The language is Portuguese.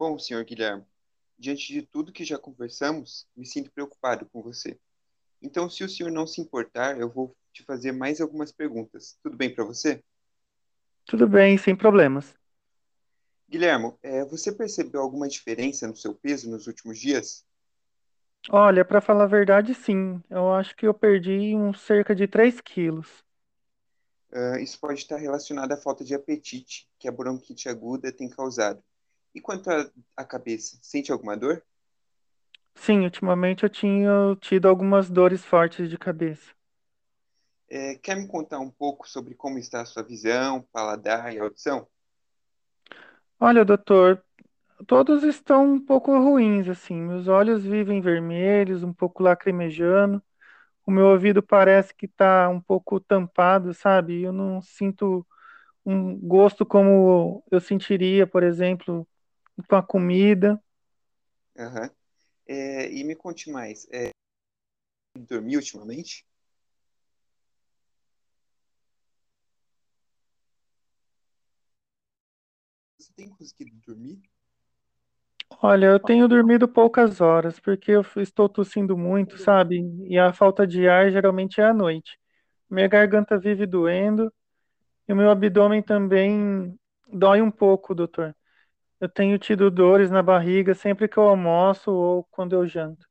Bom, senhor Guilherme, diante de tudo que já conversamos, me sinto preocupado com você. Então, se o senhor não se importar, eu vou te fazer mais algumas perguntas. Tudo bem para você? Tudo bem, sem problemas. Guilherme, é, você percebeu alguma diferença no seu peso nos últimos dias? Olha, para falar a verdade, sim. Eu acho que eu perdi uns cerca de 3 quilos. Ah, isso pode estar relacionado à falta de apetite que a bronquite aguda tem causado. E quanto à cabeça, sente alguma dor? Sim, ultimamente eu tinha tido algumas dores fortes de cabeça. É, quer me contar um pouco sobre como está a sua visão, paladar e audição? Olha, doutor, todos estão um pouco ruins, assim. Meus olhos vivem vermelhos, um pouco lacrimejando. O meu ouvido parece que está um pouco tampado, sabe? Eu não sinto um gosto como eu sentiria, por exemplo, com a comida. Aham. É, e me conte mais, é, dormiu ultimamente? Você tem conseguido dormir? Olha, eu tenho dormido poucas horas, porque eu estou tossindo muito, sabe? E a falta de ar geralmente é à noite. Minha garganta vive doendo e o meu abdômen também dói um pouco, doutor. Eu tenho tido dores na barriga sempre que eu almoço ou quando eu janto.